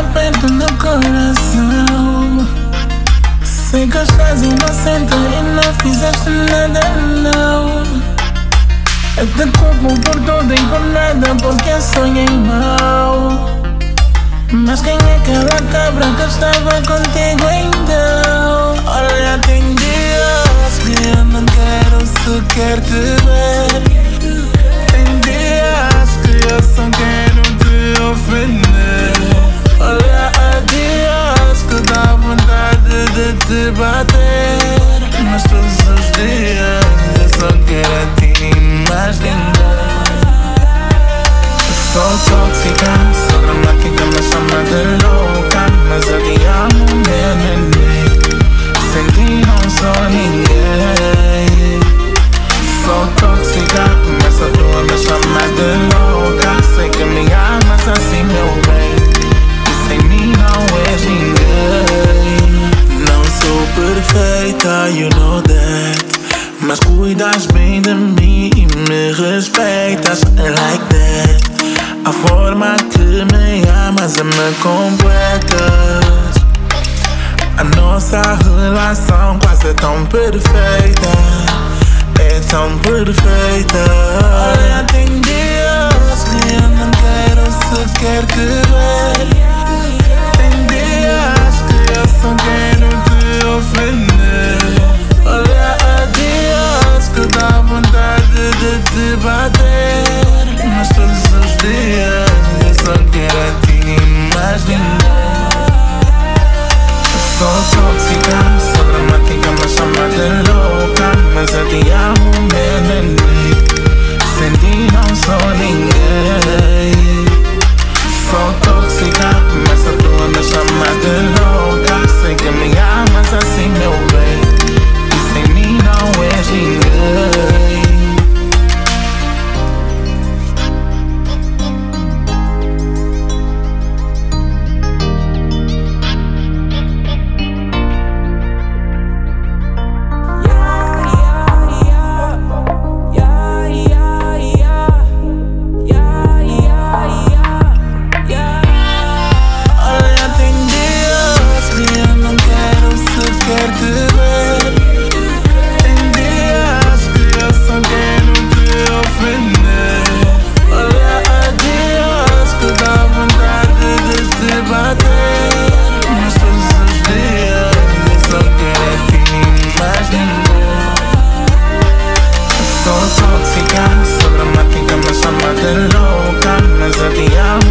tá perto do coração. Sei que estás inocente e não fizeste nada não. Eu te culpo por tudo e por nada porque sonhei mal. Mas quem é aquela cabra que estava contigo então? Vontade de te bater. You know that? Mas cuidas bem de mim e me respeitas like that. A forma que me amas e me completas. A nossa relação quase é tão perfeita. É tão perfeita tóxica, soy dramática, me llamas de loca, me sentíamos